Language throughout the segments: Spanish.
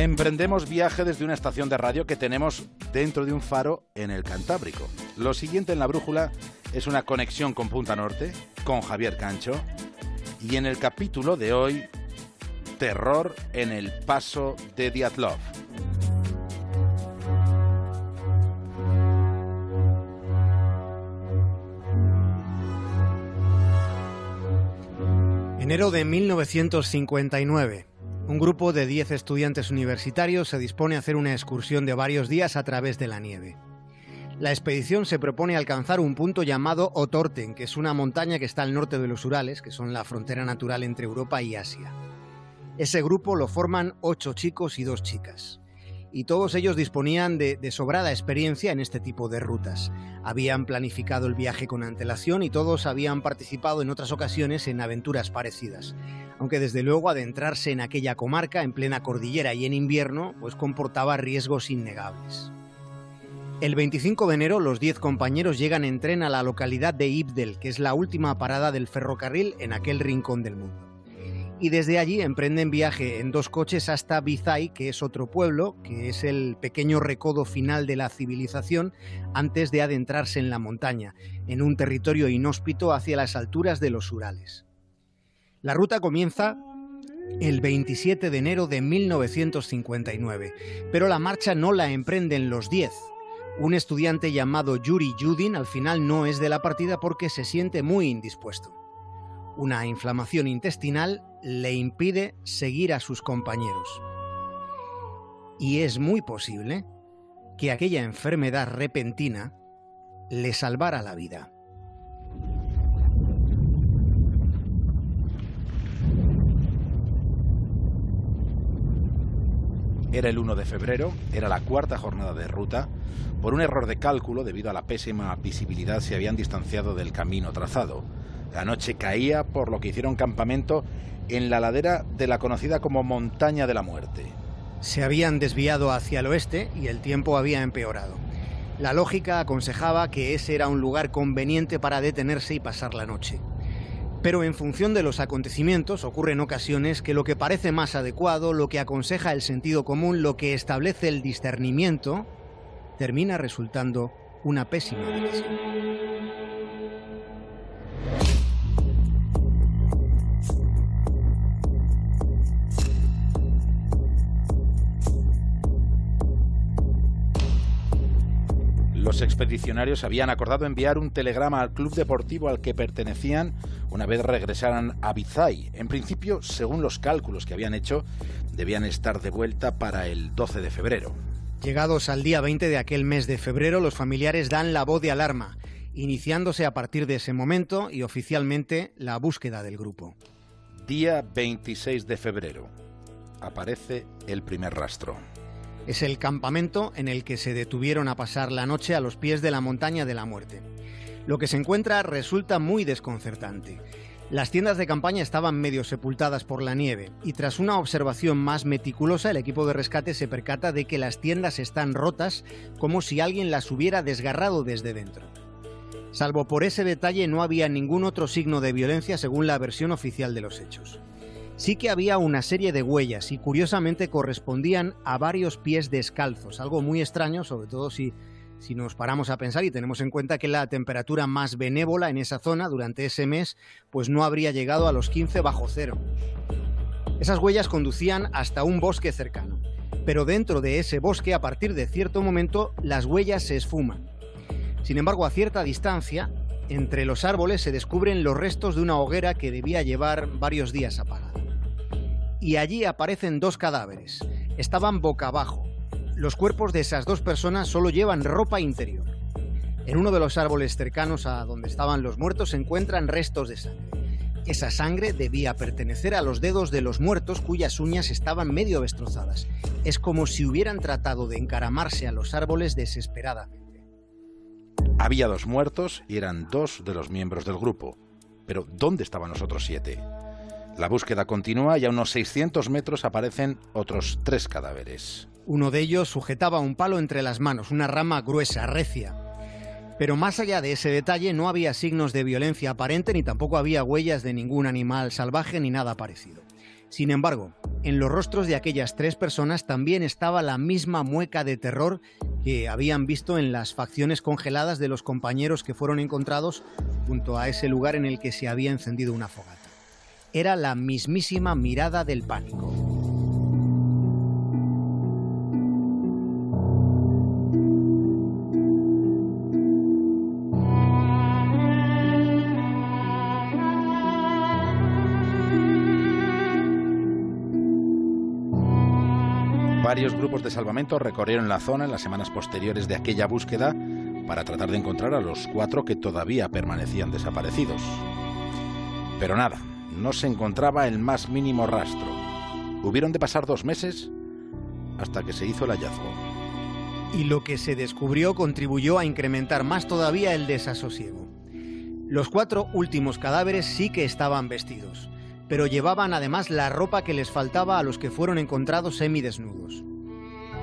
Emprendemos viaje desde una estación de radio que tenemos dentro de un faro en el Cantábrico. Lo siguiente en la brújula es una conexión con Punta Norte, con Javier Cancho. Y en el capítulo de hoy, terror en el paso de Diatlov. Enero de 1959. Un grupo de 10 estudiantes universitarios se dispone a hacer una excursión de varios días a través de la nieve. La expedición se propone alcanzar un punto llamado Otorten, que es una montaña que está al norte de los Urales, que son la frontera natural entre Europa y Asia. Ese grupo lo forman ocho chicos y dos chicas. Y todos ellos disponían de, de, sobrada experiencia en este tipo de rutas. Habían planificado el viaje con antelación y todos habían participado en otras ocasiones en aventuras parecidas. Aunque desde luego adentrarse en aquella comarca en plena cordillera y en invierno pues comportaba riesgos innegables. El 25 de enero los 10 compañeros llegan en tren a la localidad de Ibdel, que es la última parada del ferrocarril en aquel rincón del mundo. Y desde allí emprenden viaje en dos coches hasta Bizay, que es otro pueblo, que es el pequeño recodo final de la civilización antes de adentrarse en la montaña, en un territorio inhóspito hacia las alturas de los Urales. La ruta comienza el 27 de enero de 1959, pero la marcha no la emprenden los 10, un estudiante llamado Yuri Yudin al final no es de la partida porque se siente muy indispuesto. Una inflamación intestinal le impide seguir a sus compañeros. Y es muy posible que aquella enfermedad repentina le salvara la vida. Era el 1 de febrero, era la cuarta jornada de ruta. Por un error de cálculo, debido a la pésima visibilidad, se habían distanciado del camino trazado. La noche caía, por lo que hicieron campamento en la ladera de la conocida como Montaña de la Muerte. Se habían desviado hacia el oeste y el tiempo había empeorado. La lógica aconsejaba que ese era un lugar conveniente para detenerse y pasar la noche. Pero en función de los acontecimientos ocurre en ocasiones que lo que parece más adecuado, lo que aconseja el sentido común, lo que establece el discernimiento, termina resultando una pésima decisión. Los expedicionarios habían acordado enviar un telegrama al club deportivo al que pertenecían una vez regresaran a Bizay. En principio, según los cálculos que habían hecho, debían estar de vuelta para el 12 de febrero. Llegados al día 20 de aquel mes de febrero, los familiares dan la voz de alarma, iniciándose a partir de ese momento y oficialmente la búsqueda del grupo. Día 26 de febrero. Aparece el primer rastro. Es el campamento en el que se detuvieron a pasar la noche a los pies de la montaña de la muerte. Lo que se encuentra resulta muy desconcertante. Las tiendas de campaña estaban medio sepultadas por la nieve y tras una observación más meticulosa el equipo de rescate se percata de que las tiendas están rotas como si alguien las hubiera desgarrado desde dentro. Salvo por ese detalle no había ningún otro signo de violencia según la versión oficial de los hechos sí que había una serie de huellas y curiosamente correspondían a varios pies descalzos, algo muy extraño, sobre todo si, si nos paramos a pensar y tenemos en cuenta que la temperatura más benévola en esa zona durante ese mes pues no habría llegado a los 15 bajo cero. Esas huellas conducían hasta un bosque cercano, pero dentro de ese bosque a partir de cierto momento las huellas se esfuman. Sin embargo, a cierta distancia, entre los árboles se descubren los restos de una hoguera que debía llevar varios días apagada y allí aparecen dos cadáveres. Estaban boca abajo. Los cuerpos de esas dos personas solo llevan ropa interior. En uno de los árboles cercanos a donde estaban los muertos se encuentran restos de sangre. Esa sangre debía pertenecer a los dedos de los muertos cuyas uñas estaban medio destrozadas. Es como si hubieran tratado de encaramarse a los árboles desesperadamente. Había dos muertos y eran dos de los miembros del grupo. Pero ¿dónde estaban los otros siete? La búsqueda continúa y a unos 600 metros aparecen otros tres cadáveres. Uno de ellos sujetaba un palo entre las manos, una rama gruesa, recia. Pero más allá de ese detalle no había signos de violencia aparente ni tampoco había huellas de ningún animal salvaje ni nada parecido. Sin embargo, en los rostros de aquellas tres personas también estaba la misma mueca de terror que habían visto en las facciones congeladas de los compañeros que fueron encontrados junto a ese lugar en el que se había encendido una fogata. Era la mismísima mirada del pánico. Varios grupos de salvamento recorrieron la zona en las semanas posteriores de aquella búsqueda para tratar de encontrar a los cuatro que todavía permanecían desaparecidos. Pero nada, no se encontraba el más mínimo rastro. Hubieron de pasar dos meses hasta que se hizo el hallazgo. Y lo que se descubrió contribuyó a incrementar más todavía el desasosiego. Los cuatro últimos cadáveres sí que estaban vestidos pero llevaban además la ropa que les faltaba a los que fueron encontrados semidesnudos.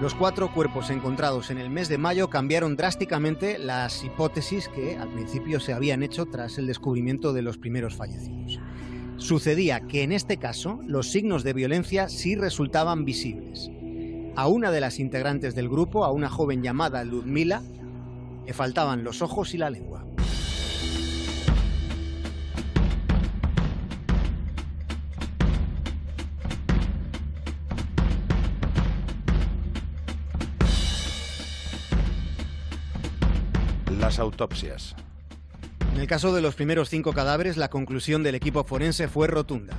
Los cuatro cuerpos encontrados en el mes de mayo cambiaron drásticamente las hipótesis que al principio se habían hecho tras el descubrimiento de los primeros fallecidos. Sucedía que en este caso los signos de violencia sí resultaban visibles. A una de las integrantes del grupo, a una joven llamada Ludmila, le faltaban los ojos y la lengua. autopsias. En el caso de los primeros cinco cadáveres, la conclusión del equipo forense fue rotunda.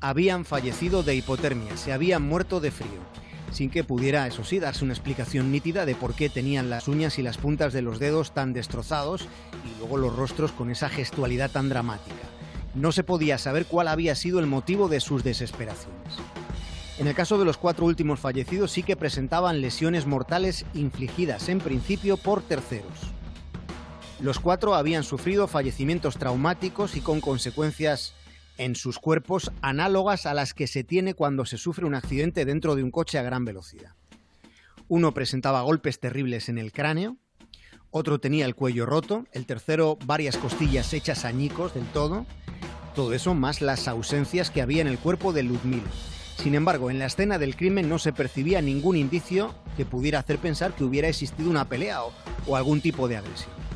Habían fallecido de hipotermia, se habían muerto de frío, sin que pudiera, eso sí, darse una explicación nítida de por qué tenían las uñas y las puntas de los dedos tan destrozados y luego los rostros con esa gestualidad tan dramática. No se podía saber cuál había sido el motivo de sus desesperaciones. En el caso de los cuatro últimos fallecidos sí que presentaban lesiones mortales infligidas en principio por terceros. Los cuatro habían sufrido fallecimientos traumáticos y con consecuencias en sus cuerpos análogas a las que se tiene cuando se sufre un accidente dentro de un coche a gran velocidad. Uno presentaba golpes terribles en el cráneo, otro tenía el cuello roto, el tercero varias costillas hechas añicos del todo, todo eso más las ausencias que había en el cuerpo de Ludmila. Sin embargo, en la escena del crimen no se percibía ningún indicio que pudiera hacer pensar que hubiera existido una pelea o, o algún tipo de agresión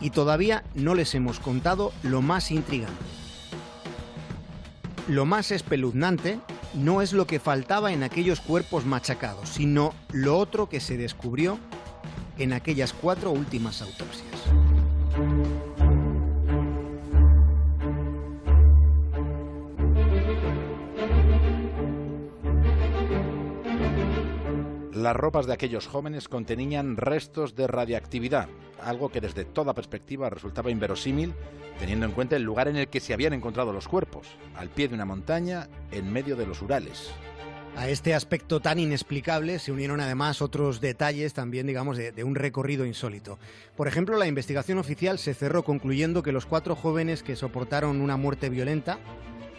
y todavía no les hemos contado lo más intrigante. Lo más espeluznante no es lo que faltaba en aquellos cuerpos machacados, sino lo otro que se descubrió en aquellas cuatro últimas autopsias. Las ropas de aquellos jóvenes contenían restos de radiactividad, algo que desde toda perspectiva resultaba inverosímil, teniendo en cuenta el lugar en el que se habían encontrado los cuerpos, al pie de una montaña en medio de los Urales. A este aspecto tan inexplicable se unieron además otros detalles también, digamos, de, de, un recorrido insólito. Por ejemplo, la investigación oficial se cerró concluyendo que los cuatro jóvenes que soportaron una muerte violenta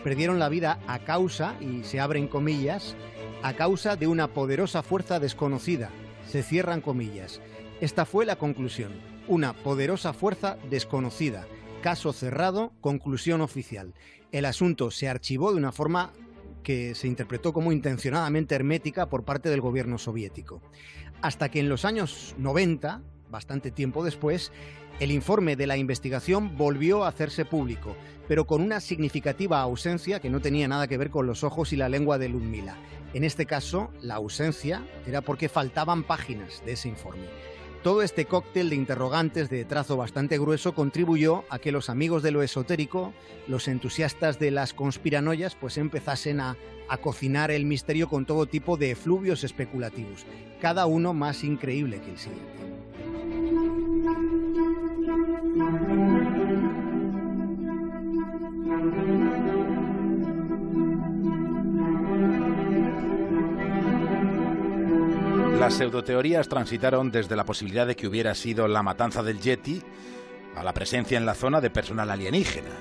perdieron la vida a causa, y se abren comillas, a causa de una poderosa fuerza desconocida. Se cierran comillas. Esta fue la conclusión. Una poderosa fuerza desconocida. Caso cerrado, conclusión oficial. El asunto se archivó de una forma que se interpretó como intencionadamente hermética por parte del gobierno soviético. Hasta que en los años 90, bastante tiempo después, el informe de la investigación volvió a hacerse público, pero con una significativa ausencia que no tenía nada que ver con los ojos y la lengua de Ludmila. En este caso, la ausencia era porque faltaban páginas de ese informe. Todo este cóctel de interrogantes de trazo bastante grueso contribuyó a que los amigos de lo esotérico, los entusiastas de las conspiranoias, pues empezasen a, cocinar el misterio con todo tipo de efluvios especulativos, cada uno más increíble que el siguiente. Las pseudoteorías transitaron desde la posibilidad de que hubiera sido la matanza del Yeti a la presencia en la zona de personal alienígena.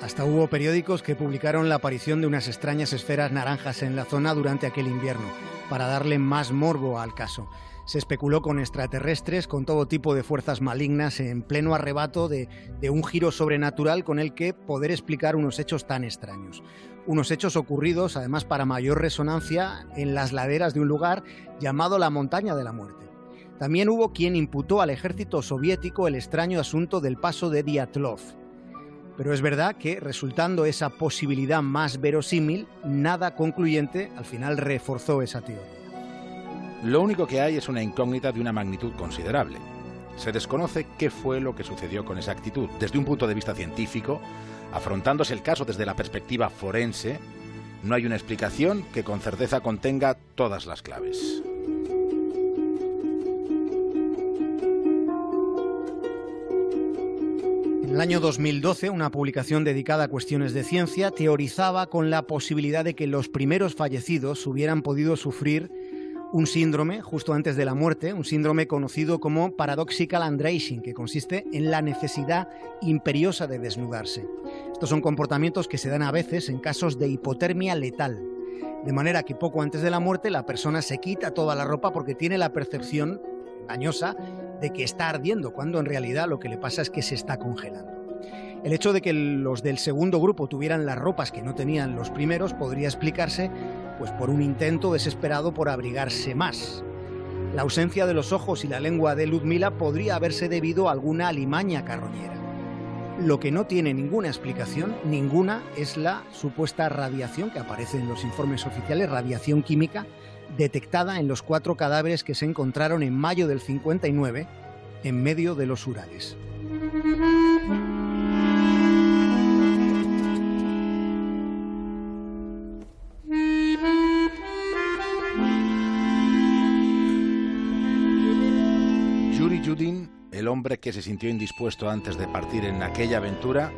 Hasta hubo periódicos que publicaron la aparición de unas extrañas esferas naranjas en la zona durante aquel invierno, para darle más morbo al caso. Se especuló con extraterrestres, con todo tipo de fuerzas malignas, en pleno arrebato de, un giro sobrenatural con el que poder explicar unos hechos tan extraños unos hechos ocurridos, además para mayor resonancia, en las laderas de un lugar llamado la Montaña de la Muerte. También hubo quien imputó al ejército soviético el extraño asunto del paso de Diatlov. Pero es verdad que, resultando esa posibilidad más verosímil, nada concluyente al final reforzó esa teoría. Lo único que hay es una incógnita de una magnitud considerable. Se desconoce qué fue lo que sucedió con esa actitud. Desde un punto de vista científico, afrontándose el caso desde la perspectiva forense, no hay una explicación que con certeza contenga todas las claves. En el año 2012, una publicación dedicada a cuestiones de ciencia teorizaba con la posibilidad de que los primeros fallecidos hubieran podido sufrir un síndrome justo antes de la muerte, un síndrome conocido como paradoxical undressing, que consiste en la necesidad imperiosa de desnudarse. Estos son comportamientos que se dan a veces en casos de hipotermia letal, de manera que poco antes de la muerte la persona se quita toda la ropa porque tiene la percepción dañosa de que está ardiendo, cuando en realidad lo que le pasa es que se está congelando. El hecho de que los del segundo grupo tuvieran las ropas que no tenían los primeros podría explicarse pues por un intento desesperado por abrigarse más. La ausencia de los ojos y la lengua de Ludmila podría haberse debido a alguna alimaña carroñera. Lo que no tiene ninguna explicación, ninguna, es la supuesta radiación que aparece en los informes oficiales, radiación química, detectada en los cuatro cadáveres que se encontraron en mayo del 59 en medio de los Urales. Hombre que se sintió indispuesto antes de partir en aquella aventura,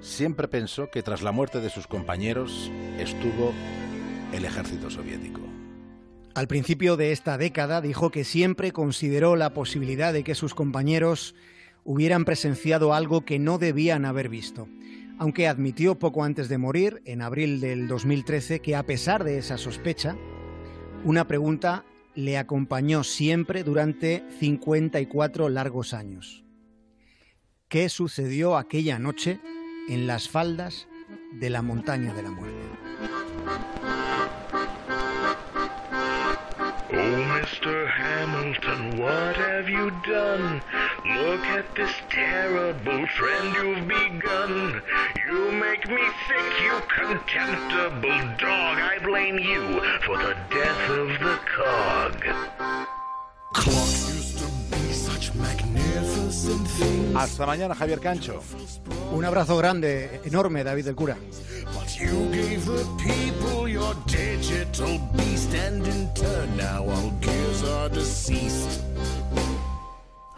siempre pensó que tras la muerte de sus compañeros estuvo el ejército soviético. Al principio de esta década dijo que siempre consideró la posibilidad de que sus compañeros hubieran presenciado algo que no debían haber visto, aunque admitió poco antes de morir, en abril del 2013, que a pesar de esa sospecha, una pregunta le acompañó siempre durante 54 largos años. ¿Qué sucedió aquella noche en las faldas de la montaña de la muerte? What have you done? Look at this terrible trend you've begun. You make me sick, you contemptible dog. I blame you for the death of the cog. Clock Hasta mañana, Javier Cancho. Un abrazo grande, enorme, David del Cura.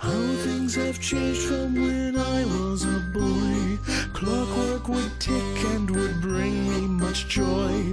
How things have changed from when I was a boy. Clockwork would tick and would bring me much joy.